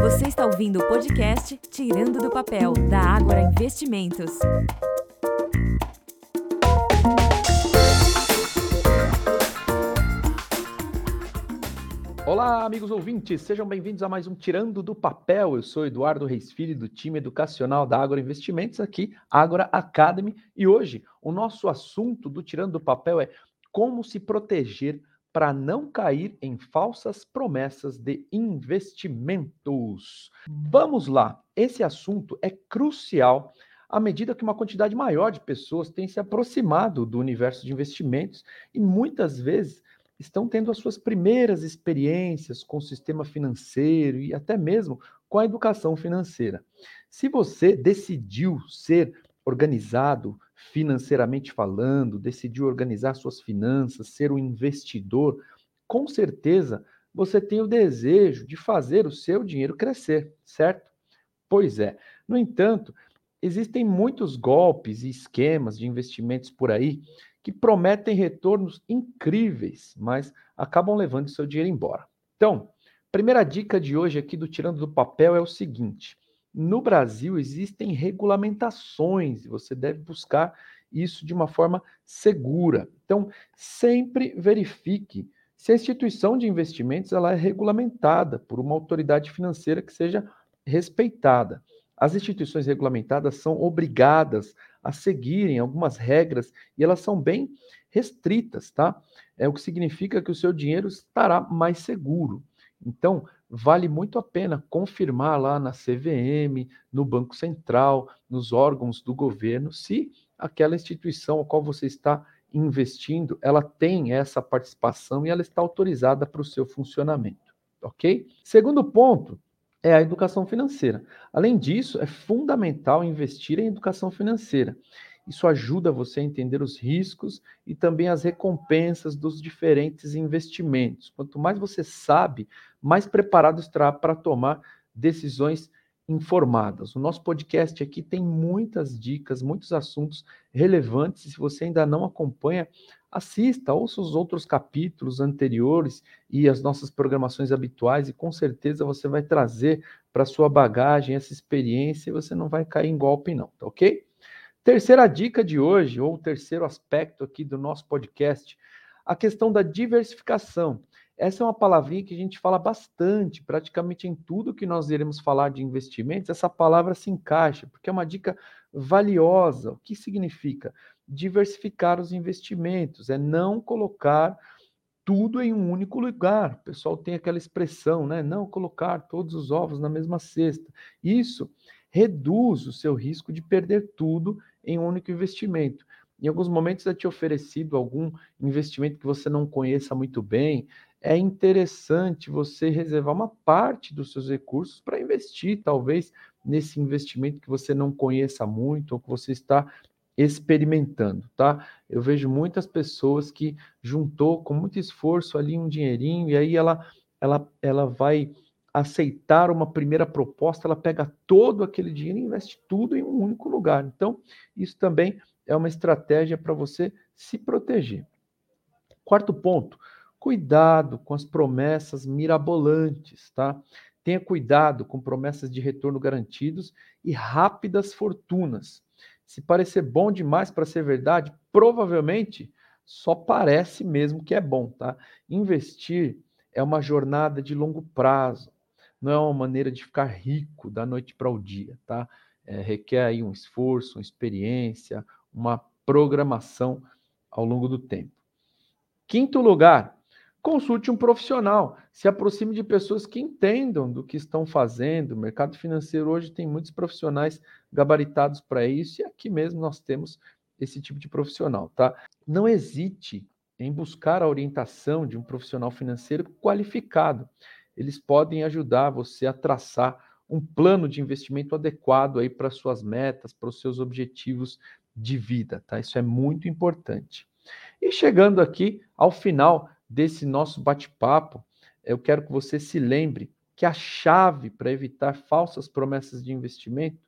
Você está ouvindo o podcast Tirando do Papel, da Ágora Investimentos. Olá, amigos ouvintes, sejam bem-vindos a mais um Tirando do Papel. Eu sou Eduardo Reis Filho, do time educacional da Ágora Investimentos, aqui, Ágora Academy, e hoje o nosso assunto do Tirando do Papel é como se proteger para não cair em falsas promessas de investimentos. Vamos lá, esse assunto é crucial à medida que uma quantidade maior de pessoas tem se aproximado do universo de investimentos e muitas vezes estão tendo as suas primeiras experiências com o sistema financeiro e até mesmo com a educação financeira. Se você decidiu ser organizado financeiramente falando, decidiu organizar suas finanças, ser um investidor, com certeza você tem o desejo de fazer o seu dinheiro crescer, certo? Pois é. No entanto, existem muitos golpes e esquemas de investimentos por aí que prometem retornos incríveis, mas acabam levando seu dinheiro embora. Então, primeira dica de hoje aqui do Tirando do Papel é o seguinte: no Brasil existem regulamentações e você deve buscar isso de uma forma segura. Então, sempre verifique se a instituição de investimentos ela é regulamentada por uma autoridade financeira que seja respeitada. As instituições regulamentadas são obrigadas a seguirem algumas regras e elas são bem restritas, tá? É o que significa que o seu dinheiro estará mais seguro. Então, vale muito a pena confirmar lá na CVM, no Banco Central, nos órgãos do governo, se aquela instituição a qual você está investindo, ela tem essa participação e ela está autorizada para o seu funcionamento, ok? Segundo ponto é a educação financeira. Além disso, é fundamental investir em educação financeira. Isso ajuda você a entender os riscos e também as recompensas dos diferentes investimentos. Quanto mais você sabe, mais preparado estará para tomar decisões informadas. O nosso podcast aqui tem muitas dicas, muitos assuntos relevantes. Se você ainda não acompanha, assista, ouça os outros capítulos anteriores e as nossas programações habituais, e com certeza você vai trazer para sua bagagem essa experiência e você não vai cair em golpe, não, tá ok? Terceira dica de hoje, ou terceiro aspecto aqui do nosso podcast, a questão da diversificação. Essa é uma palavrinha que a gente fala bastante, praticamente em tudo que nós iremos falar de investimentos, essa palavra se encaixa, porque é uma dica valiosa. O que significa? Diversificar os investimentos, é não colocar tudo em um único lugar. O pessoal tem aquela expressão, né? Não colocar todos os ovos na mesma cesta. Isso reduz o seu risco de perder tudo em um único investimento. Em alguns momentos é te oferecido algum investimento que você não conheça muito bem. É interessante você reservar uma parte dos seus recursos para investir, talvez nesse investimento que você não conheça muito ou que você está experimentando, tá? Eu vejo muitas pessoas que juntou com muito esforço ali um dinheirinho e aí ela ela ela vai aceitar uma primeira proposta, ela pega todo aquele dinheiro e investe tudo em um único lugar. Então, isso também é uma estratégia para você se proteger. Quarto ponto, cuidado com as promessas mirabolantes, tá? Tenha cuidado com promessas de retorno garantidos e rápidas fortunas. Se parecer bom demais para ser verdade, provavelmente só parece mesmo que é bom, tá? Investir é uma jornada de longo prazo não é uma maneira de ficar rico da noite para o dia, tá? É, requer aí um esforço, uma experiência, uma programação ao longo do tempo. Quinto lugar, consulte um profissional, se aproxime de pessoas que entendam do que estão fazendo. O mercado financeiro hoje tem muitos profissionais gabaritados para isso e aqui mesmo nós temos esse tipo de profissional, tá? Não hesite em buscar a orientação de um profissional financeiro qualificado eles podem ajudar você a traçar um plano de investimento adequado aí para suas metas, para os seus objetivos de vida, tá? Isso é muito importante. E chegando aqui ao final desse nosso bate-papo, eu quero que você se lembre que a chave para evitar falsas promessas de investimento,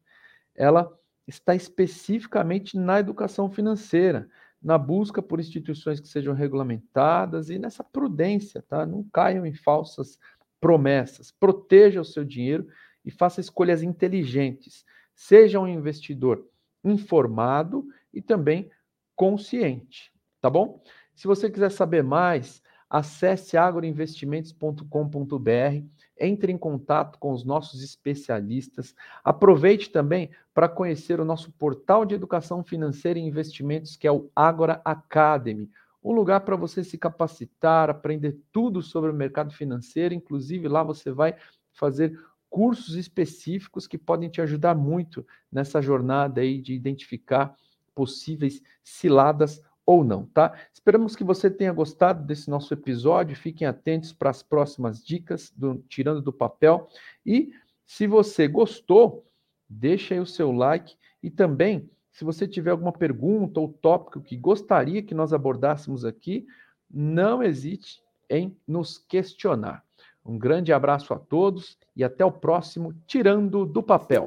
ela está especificamente na educação financeira, na busca por instituições que sejam regulamentadas e nessa prudência, tá? Não caiam em falsas promessas. Proteja o seu dinheiro e faça escolhas inteligentes. Seja um investidor informado e também consciente, tá bom? Se você quiser saber mais, acesse agroinvestimentos.com.br, entre em contato com os nossos especialistas. Aproveite também para conhecer o nosso portal de educação financeira e investimentos, que é o Agora Academy um lugar para você se capacitar, aprender tudo sobre o mercado financeiro, inclusive lá você vai fazer cursos específicos que podem te ajudar muito nessa jornada aí de identificar possíveis ciladas ou não, tá? Esperamos que você tenha gostado desse nosso episódio. Fiquem atentos para as próximas dicas do Tirando do Papel e se você gostou, deixa aí o seu like e também se você tiver alguma pergunta ou tópico que gostaria que nós abordássemos aqui, não hesite em nos questionar. Um grande abraço a todos e até o próximo Tirando do Papel.